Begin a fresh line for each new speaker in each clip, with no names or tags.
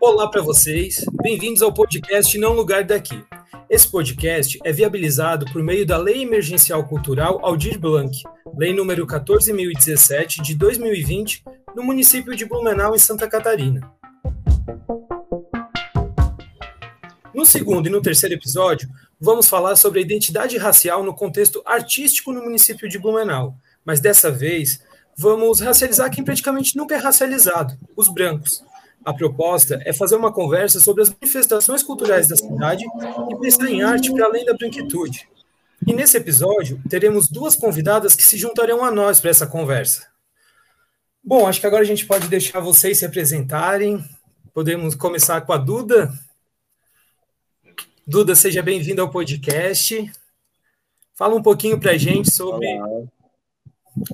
Olá para vocês, bem-vindos ao podcast Não Lugar Daqui. Esse podcast é viabilizado por meio da Lei Emergencial Cultural Aldir Blanc, Lei número 14.017 de 2020, no município de Blumenau, em Santa Catarina. No segundo e no terceiro episódio, vamos falar sobre a identidade racial no contexto artístico no município de Blumenau, mas dessa vez vamos racializar quem praticamente nunca é racializado, os brancos. A proposta é fazer uma conversa sobre as manifestações culturais da cidade e pensar em arte para além da branquitude. E nesse episódio, teremos duas convidadas que se juntarão a nós para essa conversa. Bom, acho que agora a gente pode deixar vocês se apresentarem. Podemos começar com a Duda. Duda, seja bem-vinda ao podcast. Fala um pouquinho para a gente sobre. Olá.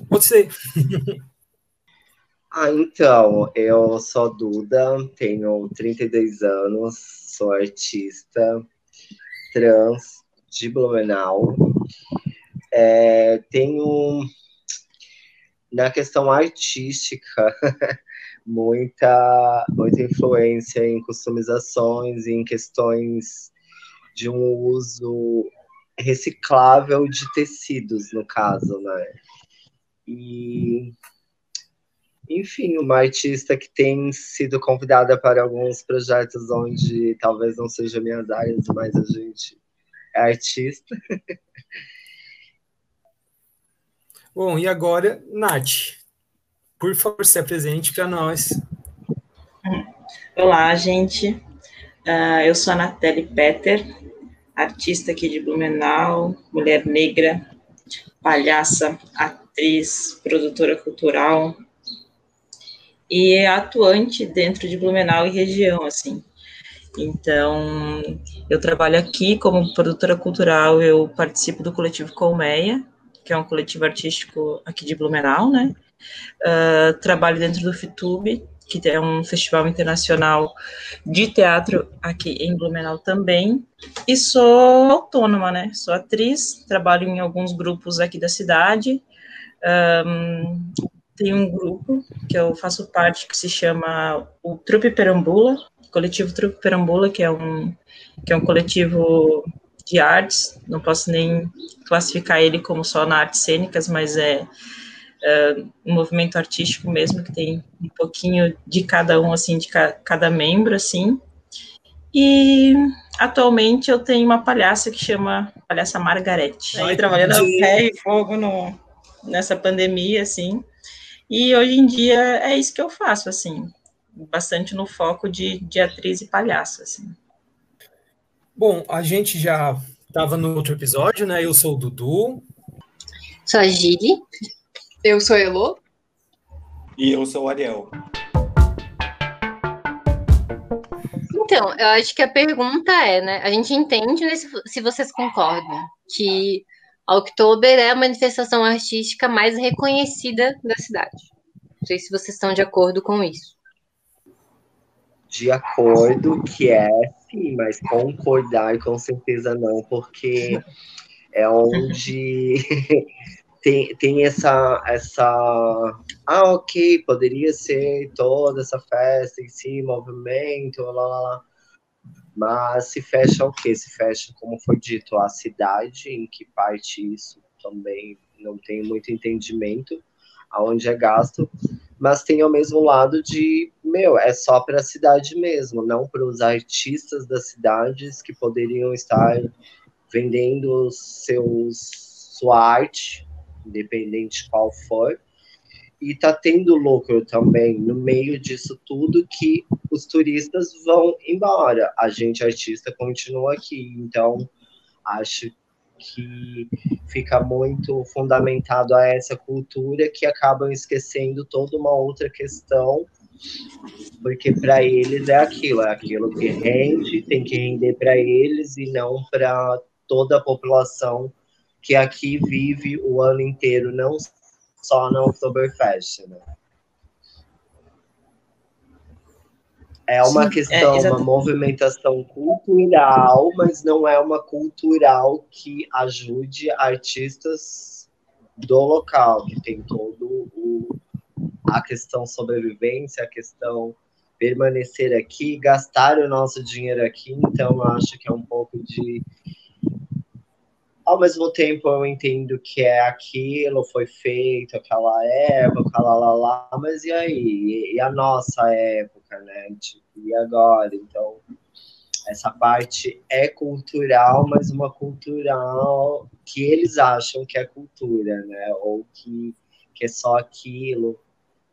Você.
Ah, então, eu sou Duda, tenho 32 anos, sou artista trans de Blumenau. É, tenho, na questão artística, muita, muita influência em customizações, em questões de um uso reciclável de tecidos, no caso, né? E enfim, uma artista que tem sido convidada para alguns projetos onde talvez não sejam minhas áreas, mas a gente é artista.
Bom, e agora, Nath, por favor, se apresente para nós.
Olá, gente. Uh, eu sou a Nathalie Petter, artista aqui de Blumenau, mulher negra, palhaça, atriz, produtora cultural, e é atuante dentro de Blumenau e região, assim. Então, eu trabalho aqui como produtora cultural, eu participo do coletivo Colmeia, que é um coletivo artístico aqui de Blumenau, né? Uh, trabalho dentro do FITUB, que é um festival internacional de teatro aqui em Blumenau também, e sou autônoma, né? Sou atriz, trabalho em alguns grupos aqui da cidade, um, tem um grupo que eu faço parte que se chama o Trupe Perambula, coletivo Trupe Perambula, que é um que é um coletivo de artes, não posso nem classificar ele como só na artes cênicas, mas é, é um movimento artístico mesmo que tem um pouquinho de cada um assim, de ca cada membro assim. E atualmente eu tenho uma palhaça que chama Palhaça Margarete. Aí trabalhando a pé e fogo no, nessa pandemia assim. E hoje em dia é isso que eu faço, assim, bastante no foco de, de atriz e palhaço, assim.
Bom, a gente já estava no outro episódio, né? Eu sou o Dudu.
Sou a Gili.
Eu sou a Elo.
E eu sou o Ariel.
Então, eu acho que a pergunta é, né? A gente entende né, se, se vocês concordam que Oktober é a manifestação artística mais reconhecida da cidade. Não sei se vocês estão de acordo com isso.
De acordo que é, sim, mas concordar com certeza não, porque é onde tem, tem essa, essa. Ah, ok, poderia ser toda essa festa em si, movimento, lá, lá, lá. Mas se fecha o quê? Se fecha, como foi dito, a cidade, em que parte isso também não tem muito entendimento aonde é gasto, mas tem ao mesmo lado de, meu, é só para a cidade mesmo, não para os artistas das cidades que poderiam estar vendendo seus sua arte, independente qual for, e tá tendo lucro também no meio disso tudo que os turistas vão embora. A gente artista continua aqui, então acho que fica muito fundamentado a essa cultura que acabam esquecendo toda uma outra questão, porque para eles é aquilo, é aquilo que rende, tem que render para eles e não para toda a população que aqui vive o ano inteiro, não só na Oktoberfest, né? É uma Sim, é, questão, é, uma movimentação cultural, mas não é uma cultural que ajude artistas do local, que tem todo o, a questão sobrevivência, a questão permanecer aqui, gastar o nosso dinheiro aqui, então eu acho que é um pouco de ao mesmo tempo eu entendo que é aquilo, foi feito aquela época, lá, lá, lá, mas e aí? E a nossa época, né? Tipo, e agora? Então, essa parte é cultural, mas uma cultural que eles acham que é cultura, né? Ou que, que é só aquilo.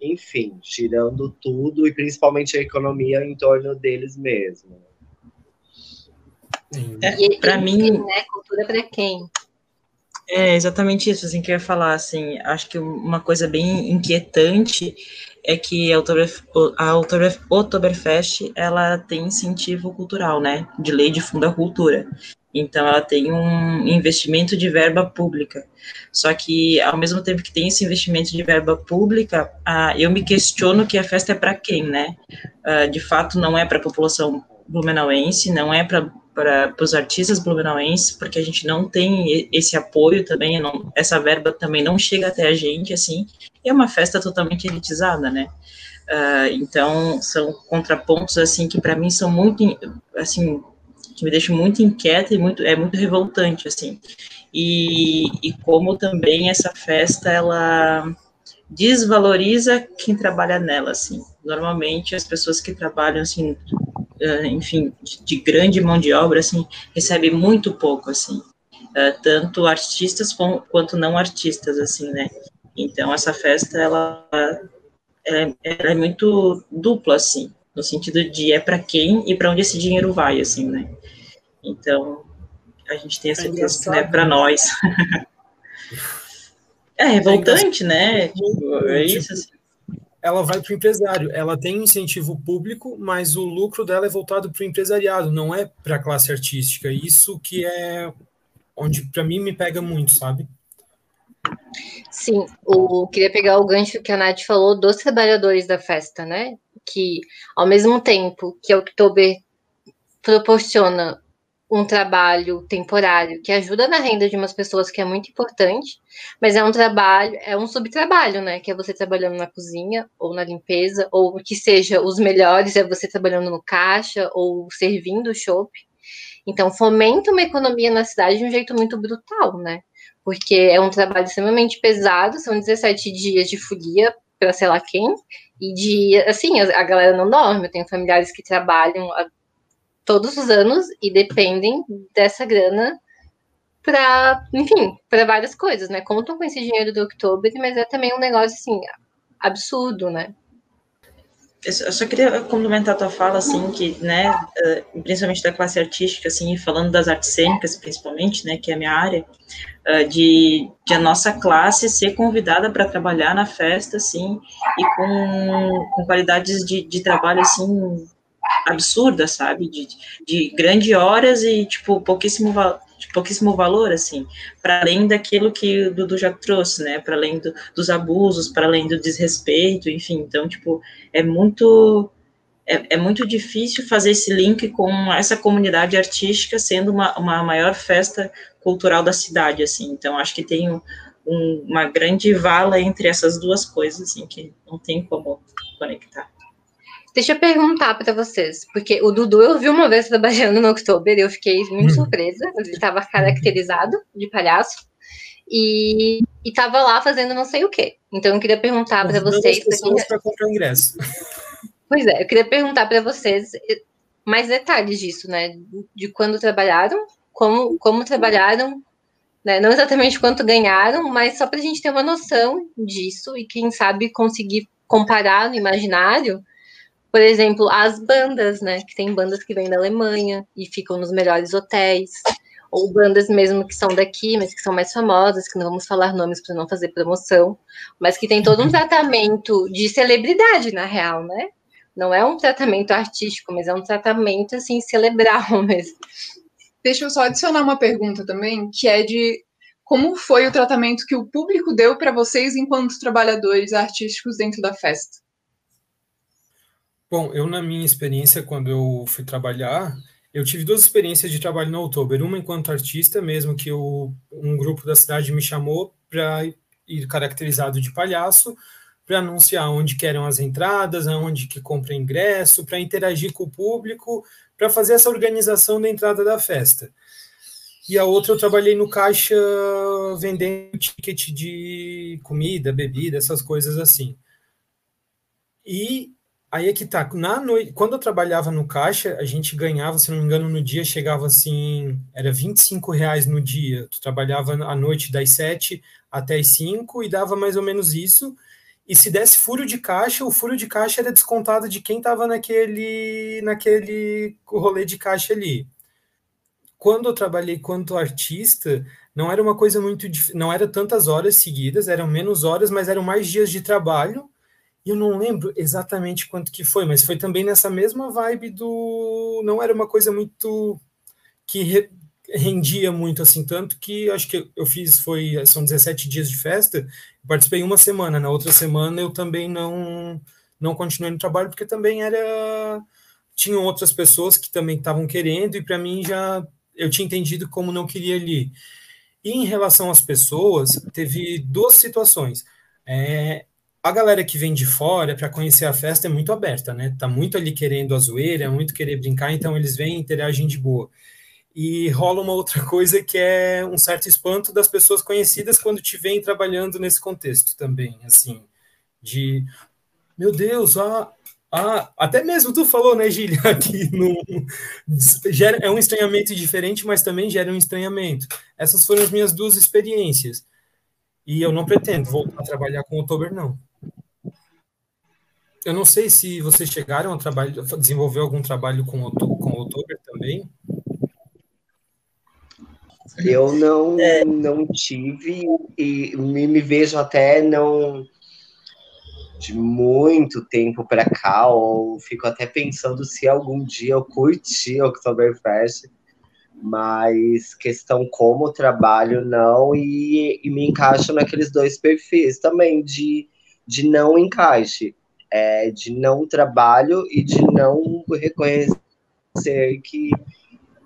Enfim, tirando tudo e principalmente a economia em torno deles mesmos.
É, para mim,
né? Cultura para quem?
É exatamente isso, assim, que eu ia falar, assim, acho que uma coisa bem inquietante é que a, Oktober, a Oktoberfest, ela tem incentivo cultural, né, de lei de funda cultura, então ela tem um investimento de verba pública, só que ao mesmo tempo que tem esse investimento de verba pública, ah, eu me questiono que a festa é para quem, né, ah, de fato não é para a população blumenauense, não é para para os artistas blumenauenses, porque a gente não tem esse apoio também, não, essa verba também não chega até a gente, assim, e é uma festa totalmente elitizada, né? Uh, então, são contrapontos, assim, que para mim são muito, assim, que me deixam muito inquieta e muito, é muito revoltante, assim. E, e como também essa festa, ela desvaloriza quem trabalha nela, assim. Normalmente, as pessoas que trabalham, assim, enfim, de, de, grande mão de obra, assim, recebe muito pouco, assim, uh, tanto artistas com, quanto não artistas, assim, né? Então, essa festa, ela, ela, ela é muito dupla, assim, no sentido de é para quem e para onde esse dinheiro vai, assim, né? Então, a gente tem essa é questão, né, para nós. é revoltante, é né? Tipo, é isso, assim
ela vai para o empresário. Ela tem incentivo público, mas o lucro dela é voltado para o empresariado, não é para a classe artística. Isso que é onde para mim me pega muito, sabe?
Sim, o queria pegar o gancho que a Nath falou dos trabalhadores da festa, né? Que ao mesmo tempo que a Oktober proporciona um trabalho temporário que ajuda na renda de umas pessoas que é muito importante, mas é um trabalho, é um subtrabalho, né? Que é você trabalhando na cozinha ou na limpeza, ou que seja os melhores é você trabalhando no caixa ou servindo o shopping. Então fomenta uma economia na cidade de um jeito muito brutal, né? Porque é um trabalho extremamente pesado, são 17 dias de folia para sei lá quem, e de assim, a, galera não dorme, eu tenho familiares que trabalham todos os anos e dependem dessa grana para, enfim, para várias coisas, né? Contam com esse dinheiro do outubro, mas é também um negócio assim absurdo, né?
Eu só queria complementar a tua fala, assim, que, né, eh, principalmente da classe artística, assim, falando das artes cênicas, principalmente, né, que é a minha área, eh, de, de a nossa classe ser convidada para trabalhar na festa, assim, e com, com qualidades de, de trabalho, assim, absurda, sabe? De, de grande horas e, tipo, pouquíssimo, pouquíssimo valor, assim, para além daquilo que o Dudu já trouxe, né? Para além do, dos abusos, para além do desrespeito, enfim. Então, tipo, é muito. É, é, muito difícil fazer esse link com essa comunidade artística sendo uma, uma maior festa cultural da cidade, assim. Então, acho que tem um, um, uma grande vala entre essas duas coisas, assim, que não tem como conectar.
Deixa eu perguntar para vocês, porque o Dudu eu vi uma vez trabalhando no Oktober e eu fiquei muito hum. surpresa. Ele estava caracterizado de palhaço e estava lá fazendo não sei o quê. Então eu queria perguntar para vocês.
Para comprar ingresso.
Pois é, eu queria perguntar para vocês mais detalhes disso, né? De quando trabalharam, como, como trabalharam, né? não exatamente quanto ganharam, mas só para a gente ter uma noção disso e quem sabe conseguir comparar no imaginário por exemplo, as bandas, né? Que tem bandas que vêm da Alemanha e ficam nos melhores hotéis, ou bandas mesmo que são daqui, mas que são mais famosas, que não vamos falar nomes para não fazer promoção, mas que tem todo um tratamento de celebridade, na real, né? Não é um tratamento artístico, mas é um tratamento assim celebral mesmo.
Deixa eu só adicionar uma pergunta também, que é de como foi o tratamento que o público deu para vocês enquanto trabalhadores artísticos dentro da festa?
Bom, eu na minha experiência, quando eu fui trabalhar, eu tive duas experiências de trabalho no Outubro. Uma enquanto artista, mesmo que eu, um grupo da cidade me chamou para ir caracterizado de palhaço para anunciar onde querem as entradas, aonde que compra ingresso, para interagir com o público, para fazer essa organização da entrada da festa. E a outra eu trabalhei no caixa vendendo ticket de comida, bebida, essas coisas assim. E aí é que tá, na noite, quando eu trabalhava no caixa, a gente ganhava, se não me engano, no dia chegava assim, era 25 reais no dia. Tu trabalhava à noite das 7 até as 5 e dava mais ou menos isso. E se desse furo de caixa, o furo de caixa era descontado de quem estava naquele, naquele rolê de caixa ali. Quando eu trabalhei quanto artista, não era uma coisa muito. Não era tantas horas seguidas, eram menos horas, mas eram mais dias de trabalho. E eu não lembro exatamente quanto que foi, mas foi também nessa mesma vibe do. Não era uma coisa muito. que rendia muito assim, tanto que acho que eu fiz, foi, são 17 dias de festa, participei uma semana, na outra semana eu também não, não continuei no trabalho, porque também era, tinham outras pessoas que também estavam querendo, e para mim já, eu tinha entendido como não queria ali. E em relação às pessoas, teve duas situações, é, a galera que vem de fora para conhecer a festa é muito aberta, né? Tá muito ali querendo a zoeira, é muito querer brincar, então eles vêm e interagem de boa e rola uma outra coisa que é um certo espanto das pessoas conhecidas quando te veem trabalhando nesse contexto também, assim, de meu Deus, ah, ah, até mesmo tu falou, né, Gília, aqui no, gera, é um estranhamento diferente, mas também gera um estranhamento. Essas foram as minhas duas experiências. E eu não pretendo voltar a trabalhar com Outubro, não. Eu não sei se vocês chegaram a desenvolver algum trabalho com, com Outubro também.
Eu não, é. não tive e me, me vejo até não de muito tempo para cá, ou fico até pensando se algum dia eu curti o Oktoberfest, mas questão como trabalho não, e, e me encaixo naqueles dois perfis também de, de não encaixe, é, de não trabalho e de não reconhecer que,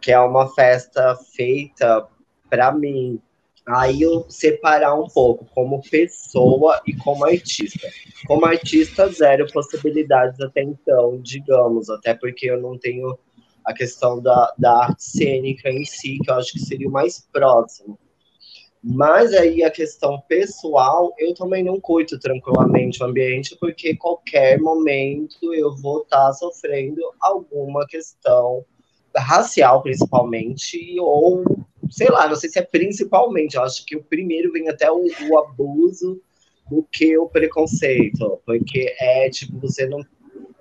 que é uma festa feita para mim, aí eu separar um pouco como pessoa e como artista. Como artista, zero possibilidades até então, digamos, até porque eu não tenho a questão da, da arte cênica em si, que eu acho que seria o mais próximo. Mas aí a questão pessoal, eu também não curto tranquilamente o ambiente, porque qualquer momento eu vou estar tá sofrendo alguma questão racial, principalmente, ou sei lá, não sei se é principalmente, eu acho que o primeiro vem até o, o abuso do que o preconceito, porque é tipo, você não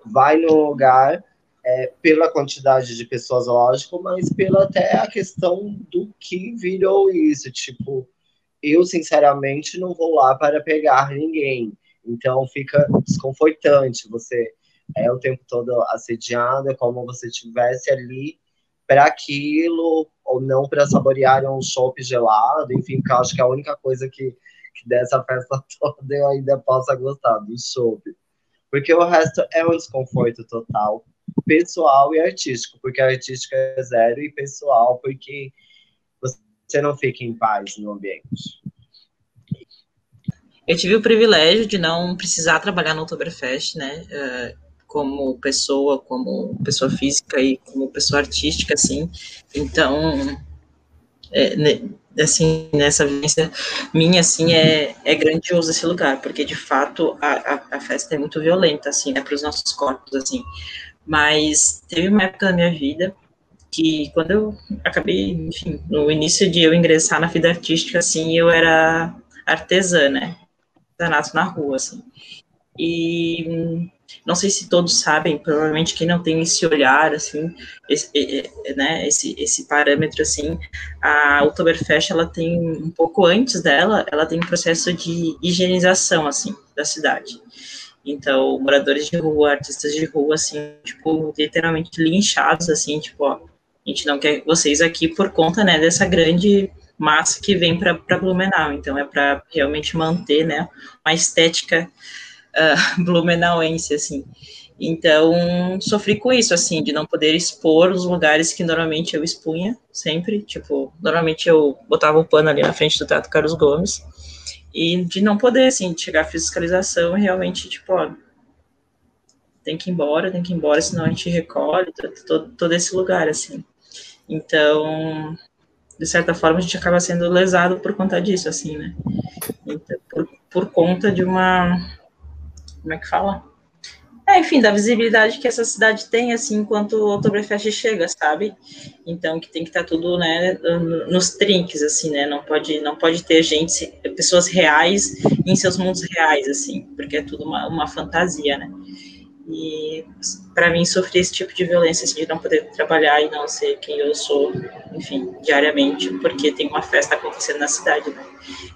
vai no lugar é, pela quantidade de pessoas, lógico, mas pela até a questão do que virou isso, tipo, eu sinceramente não vou lá para pegar ninguém, então fica desconfortante, você é o tempo todo assediado, é como você tivesse ali para aquilo, ou não para saborear um chopp gelado, enfim, que eu acho que é a única coisa que, que dessa festa toda eu ainda possa gostar, do chopp. Porque o resto é um desconforto total, pessoal e artístico, porque artístico é zero e pessoal porque você não fica em paz no ambiente.
Eu tive o privilégio de não precisar trabalhar no Oktoberfest, né? Uh como pessoa, como pessoa física e como pessoa artística, assim. Então, é, assim, nessa vivência minha, assim, é, é grandioso esse lugar, porque, de fato, a, a, a festa é muito violenta, assim, né, para os nossos corpos, assim. Mas teve uma época da minha vida que, quando eu acabei, enfim, no início de eu ingressar na vida artística, assim, eu era artesã, né, artesanato na rua, assim. E não sei se todos sabem, provavelmente quem não tem esse olhar, assim, esse, né, esse, esse parâmetro, assim, a Oktoberfest, ela tem, um pouco antes dela, ela tem um processo de higienização, assim, da cidade. Então, moradores de rua, artistas de rua, assim, tipo, literalmente linchados, assim, tipo, ó, a gente não quer vocês aqui por conta, né, dessa grande massa que vem para Blumenau. Então, é para realmente manter, né, uma estética uh, blumenauense, assim. Então, sofri com isso, assim, de não poder expor os lugares que normalmente eu expunha, sempre. Tipo, normalmente eu botava o pano ali na frente do Teatro Carlos Gomes. E de não poder, assim, chegar à fiscalização e realmente, tipo, ó, tem que ir embora, tem que ir embora, senão a gente recolhe todo, todo esse lugar, assim. Então, de certa forma, a gente acaba sendo lesado por conta disso, assim, né? Então, por, por conta de uma. Como é que fala? É, enfim, da visibilidade que essa cidade tem, assim, enquanto o Oktoberfest chega, sabe? Então, que tem que estar tá tudo, né, nos trinques, assim, né? Não pode, não pode ter gente, pessoas reais em seus mundos reais, assim, porque é tudo uma, uma fantasia, né? E para mim sofrer esse tipo de violência assim, de não poder trabalhar e não ser quem eu sou, enfim, diariamente, porque tem uma festa acontecendo na cidade. Né?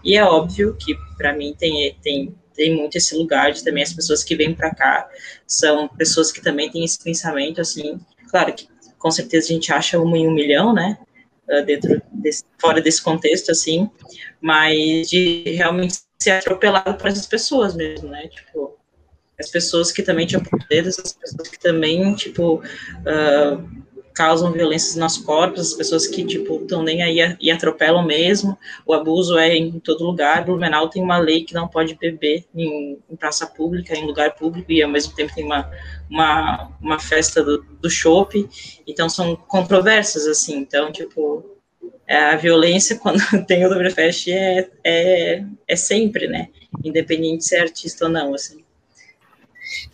E é óbvio que para mim tem tem tem muito esse lugar de também as pessoas que vêm para cá são pessoas que também têm esse pensamento assim, claro que com certeza a gente acha uma em um milhão, né? Ah, dentro desse, fora desse contexto assim, mas de realmente ser atropelado por essas pessoas mesmo, né? Tipo, as pessoas que também tinham poder, as pessoas que também, tipo, uh, causam violências nos corpos, as pessoas que, tipo, estão nem aí e atropelam mesmo, o abuso é em todo lugar, Blumenau tem uma lei que não pode beber em, em praça pública, em lugar público, e ao mesmo tempo tem uma, uma, uma festa do, do chopp, então são controversas, assim, então, tipo, é, a violência quando tem o Dobrefest é, é, é sempre, né, independente de ser artista ou não, assim.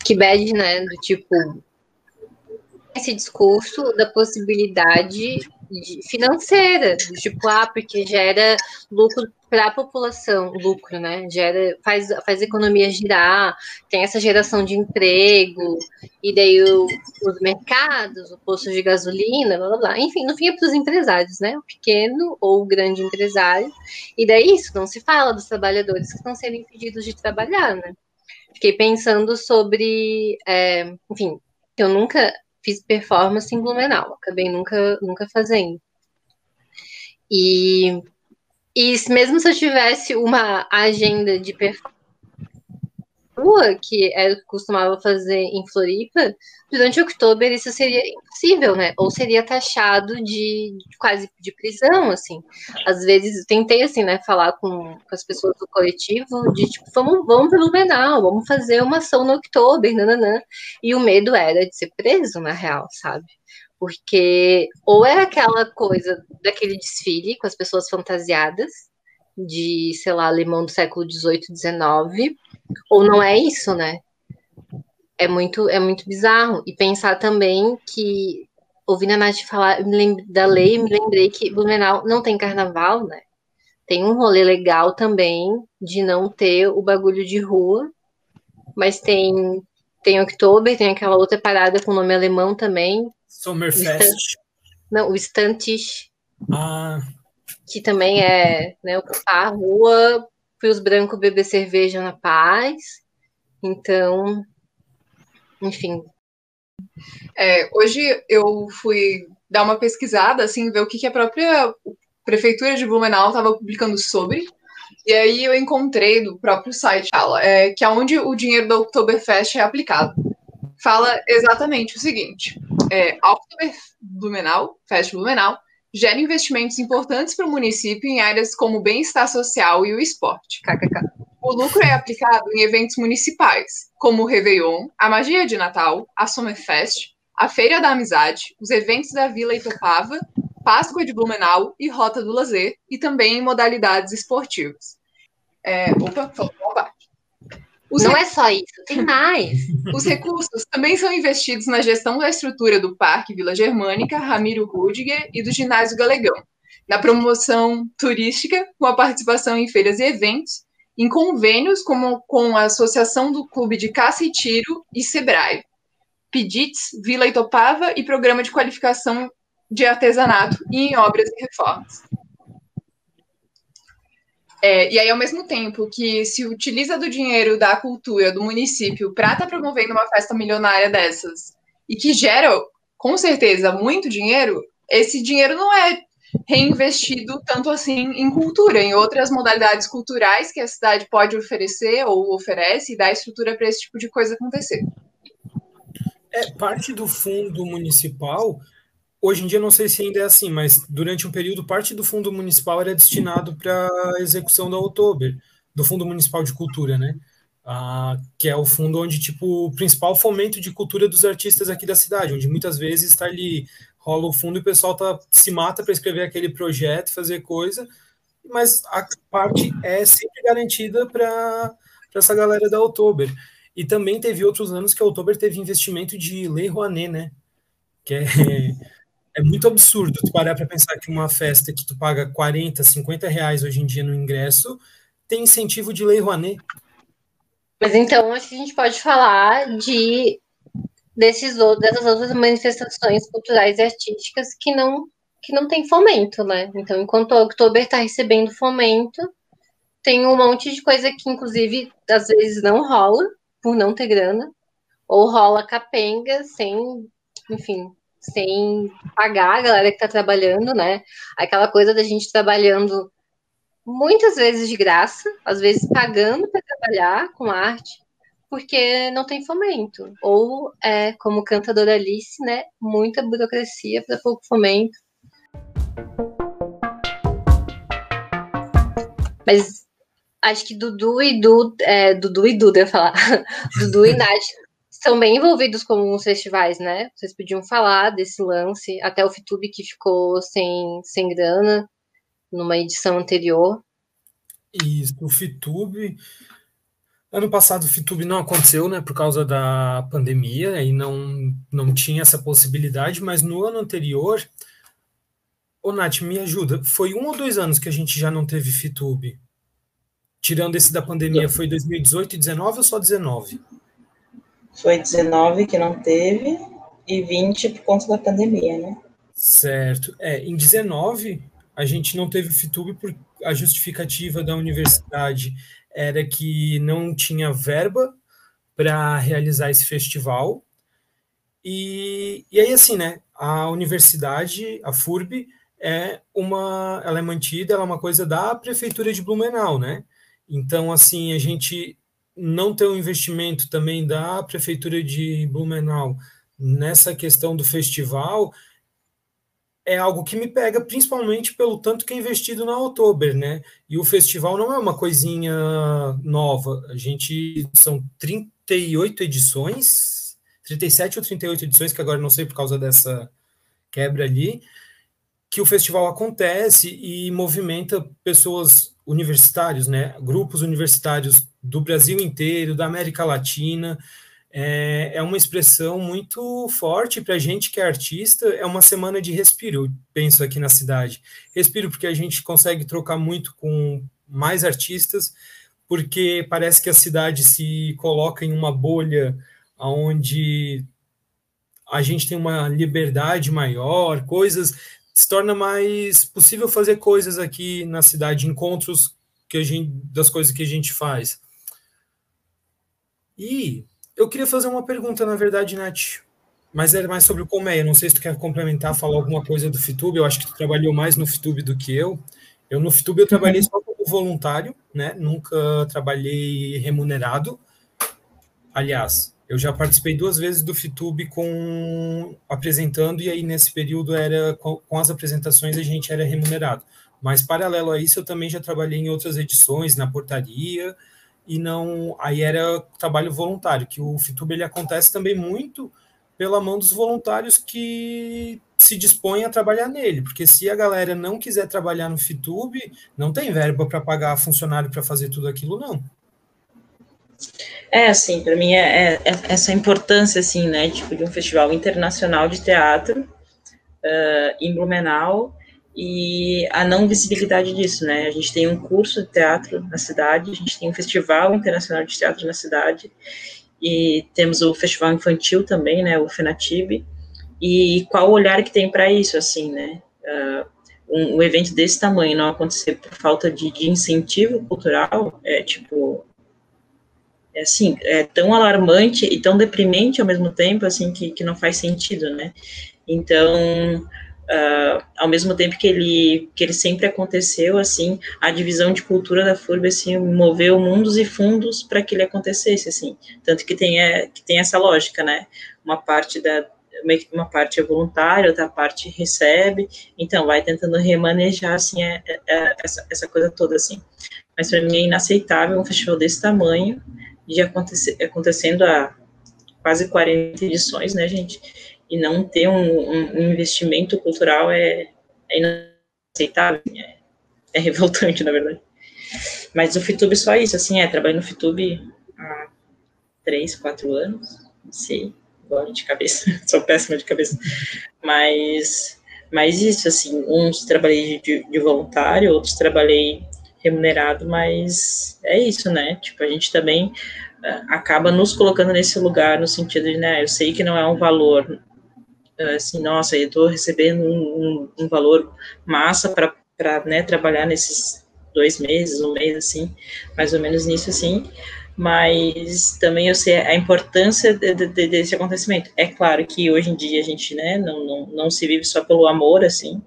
Que bad, né? Do tipo, esse discurso da possibilidade de, financeira, tipo, ah, porque gera lucro para a população, lucro, né? Gera, faz, faz economia girar, tem essa geração de emprego, e daí o, os mercados, o posto de gasolina, blá blá blá. Enfim, no fim é para os empresários, né? O pequeno ou o grande empresário. E daí isso, não se fala dos trabalhadores que estão sendo impedidos de trabalhar, né? fiquei pensando sobre, é, enfim, eu nunca fiz performance em Blumenau, acabei nunca, nunca fazendo. E, e mesmo se eu tivesse uma agenda de performance rua, que é, costumava fazer em Floripa, durante outubro isso seria impossível, né? Ou seria taxado de, de quase de prisão, assim. Às vezes eu tentei, assim, né, falar com, com as pessoas do coletivo de, tipo, vamos, vamos pelo penal, vamos fazer uma ação no outubro, nananã. E o medo era de ser preso, na real, sabe? Porque ou era aquela coisa daquele desfile com as pessoas fantasiadas, de, sei lá, alemão do século XVIII, XIX, ou não é isso, né? É muito, é muito bizarro. E pensar também que, ouvindo a Nath falar da lei, me lembrei que Blumenau não tem carnaval, né? Tem um rolê legal também de não ter o bagulho de rua, mas tem tem Oktober, tem aquela outra parada com nome alemão também.
Sommerfest.
Não, o Stantisch.
Ah
que também é né, ocupar a rua para os brancos beber cerveja na paz. Então, enfim.
É, hoje eu fui dar uma pesquisada, assim, ver o que, que a própria prefeitura de Blumenau estava publicando sobre. E aí eu encontrei do próprio site, é, que é onde o dinheiro do Oktoberfest é aplicado. Fala exatamente o seguinte: é, Oktober Blumenau, Fest Blumenau, gera investimentos importantes para o município em áreas como o bem-estar social e o esporte. KKK. O lucro é aplicado em eventos municipais, como o Réveillon, a Magia de Natal, a Summerfest, a Feira da Amizade, os eventos da Vila Itopava, Páscoa de Blumenau e Rota do Lazer, e também em modalidades esportivas. É, opa, parte.
Os Não é só isso, tem mais.
Os recursos também são investidos na gestão da estrutura do Parque Vila Germânica, Ramiro Rudiger e do Ginásio Galegão, na promoção turística, com a participação em feiras e eventos, em convênios como com a Associação do Clube de Caça e Tiro e Sebrae, PIDITS, Vila Itopava e Programa de Qualificação de Artesanato e em Obras e Reformas. É, e aí, ao mesmo tempo que se utiliza do dinheiro da cultura do município para estar tá promovendo uma festa milionária dessas, e que gera, com certeza, muito dinheiro, esse dinheiro não é reinvestido tanto assim em cultura, em outras modalidades culturais que a cidade pode oferecer ou oferece e dar estrutura para esse tipo de coisa acontecer.
É, parte do fundo municipal Hoje em dia não sei se ainda é assim, mas durante um período parte do fundo municipal era destinado para a execução da Oktober. do Fundo Municipal de Cultura, né? Ah, que é o fundo onde, tipo, o principal fomento de cultura dos artistas aqui da cidade, onde muitas vezes está ali, rola o fundo e o pessoal tá, se mata para escrever aquele projeto, fazer coisa, mas a parte é sempre garantida para essa galera da Oktober. E também teve outros anos que a Oktober teve investimento de Lei Rouanet, né? Que é, é muito absurdo tu parar para pensar que uma festa que tu paga 40, 50 reais hoje em dia no ingresso tem incentivo de Lei Rouanet.
Mas então acho que a gente pode falar de desses dessas outras manifestações culturais e artísticas que não que não tem fomento, né? Então, enquanto o Oktober está recebendo fomento, tem um monte de coisa que, inclusive, às vezes não rola, por não ter grana, ou rola capenga, sem, enfim, sem pagar a galera que está trabalhando, né? Aquela coisa da gente trabalhando muitas vezes de graça, às vezes pagando para trabalhar com arte, porque não tem fomento. Ou, é, como canta Alice, né? Muita burocracia para pouco fomento. Mas acho que Dudu e Duda, é, Dudu e Duda, eu ia falar, Dudu e Nath são bem envolvidos com os festivais, né? Vocês podiam falar desse lance, até o Fitube que ficou sem, sem grana numa edição anterior.
Isso, o Fitube. Ano passado o Fitube não aconteceu, né, por causa da pandemia, e não, não tinha essa possibilidade, mas no ano anterior, ô Nath, me ajuda, foi um ou dois anos que a gente já não teve Fitube? Tirando esse da pandemia, foi 2018 e 19 ou só 19?
Foi 19 que não teve e 20 por conta da pandemia, né?
Certo. É, em 19 a gente não teve FITUB por a justificativa da universidade era que não tinha verba para realizar esse festival. E, e aí, assim, né? A universidade, a FURB, é uma, ela é mantida, ela é uma coisa da prefeitura de Blumenau, né? Então, assim, a gente não ter um investimento também da prefeitura de Blumenau nessa questão do festival é algo que me pega principalmente pelo tanto que é investido na Oktober, né? E o festival não é uma coisinha nova. A gente são 38 edições, 37 ou 38 edições, que agora não sei por causa dessa quebra ali, que o festival acontece e movimenta pessoas universitários, né? Grupos universitários do Brasil inteiro, da América Latina. É, é uma expressão muito forte para a gente que é artista. É uma semana de respiro, penso aqui na cidade. Respiro porque a gente consegue trocar muito com mais artistas, porque parece que a cidade se coloca em uma bolha onde a gente tem uma liberdade maior, coisas se torna mais possível fazer coisas aqui na cidade, encontros que a gente, das coisas que a gente faz. E eu queria fazer uma pergunta, na verdade, Nath, mas era mais sobre o Colmeia. Não sei se tu quer complementar, falar alguma coisa do Fitube. Eu acho que tu trabalhou mais no Fitube do que eu. Eu no Fitube eu trabalhei só como voluntário, né? Nunca trabalhei remunerado. Aliás, eu já participei duas vezes do FITUB com apresentando, e aí nesse período era com, as apresentações a gente era remunerado. Mas paralelo a isso, eu também já trabalhei em outras edições, na portaria, e não. Aí era trabalho voluntário, que o FITUB ele acontece também muito pela mão dos voluntários que se dispõem a trabalhar nele, porque se a galera não quiser trabalhar no FITUB, não tem verba para pagar funcionário para fazer tudo aquilo, não.
É, assim, para mim é, é, é, essa importância, assim, né, tipo, de um festival internacional de teatro uh, em Blumenau e a não visibilidade disso, né, a gente tem um curso de teatro na cidade, a gente tem um festival internacional de teatro na cidade e temos o festival infantil também, né, o FENATIB, e qual o olhar que tem para isso, assim, né, uh, um, um, evento desse tamanho não acontecer por falta de, de incentivo cultural, é, tipo, é assim, é tão alarmante e tão deprimente ao mesmo tempo, assim, que, que não faz sentido, né? Então, uh, ao mesmo tempo que ele, que ele sempre aconteceu, assim, a divisão de cultura da FURB, assim, moveu mundos e fundos para que ele acontecesse, assim, tanto que tem, é, que tem essa lógica, né? Uma parte da, uma parte é voluntária, outra parte recebe, então vai tentando remanejar, assim, é, é, essa, essa coisa toda, assim. mas para mim é inaceitável um festival desse tamanho, de acontecer, acontecendo há quase 40 edições, né, gente? E não ter um, um, investimento cultural é, é inaceitável, é, é, revoltante, na verdade. Mas o FITUB só isso, assim, é, trabalho no FITUB há três, quatro anos, não sei, agora de cabeça, sou péssima de cabeça, mas, mas isso, assim, uns trabalhei de, de voluntário, outros trabalhei remunerado, mas é isso, né, tipo, a gente também acaba nos colocando nesse lugar no sentido de, né, eu sei que não é um valor assim, nossa, eu estou recebendo um, um, um, valor massa para né, trabalhar nesses dois meses, um mês, assim, mais ou menos nisso, assim, mas também eu sei a importância de, de, desse acontecimento. É claro que hoje em dia a gente, né, não, não, não se vive só pelo amor, assim,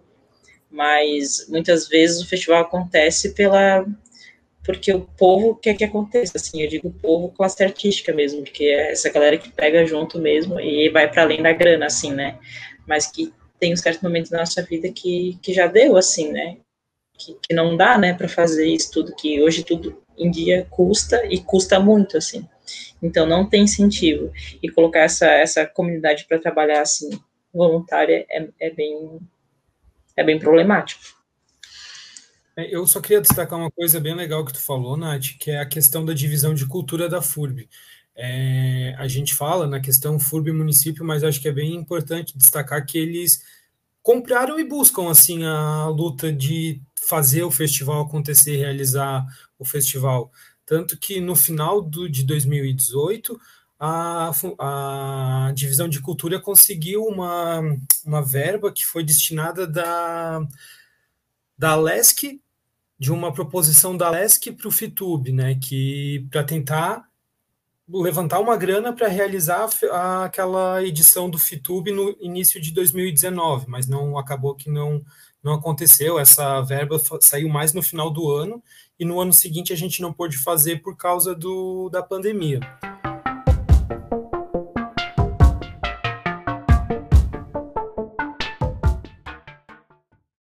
mas muitas vezes o festival acontece pela porque o povo quer que aconteça, assim, eu digo povo classe artística mesmo, porque é essa galera que pega junto mesmo e vai para além da grana, assim, né, mas que tem um certo momento na nossa vida que, que já deu, assim, né, que, que não dá, né, para fazer isso tudo, que hoje tudo em dia custa e custa muito, assim, então não tem incentivo, e colocar essa, essa comunidade para trabalhar, assim, voluntária é, é bem, é bem problemático.
É, eu só queria destacar uma coisa bem legal que tu falou, Nath, que é a questão da divisão de cultura da FURB. É, a gente fala na questão FURB município, mas acho que é bem importante destacar que eles compraram e buscam assim a luta de fazer o festival acontecer, realizar o festival. Tanto que no final do, de 2018, a, a divisão de cultura conseguiu uma, uma verba que foi destinada da, da LESC de uma proposição da LESC para o FITUB, né, que para tentar levantar uma grana para realizar a, aquela edição do FITUB no início de 2019, mas não acabou que não não aconteceu. Essa verba saiu mais no final do ano e no ano seguinte a gente não pôde fazer por causa do, da pandemia.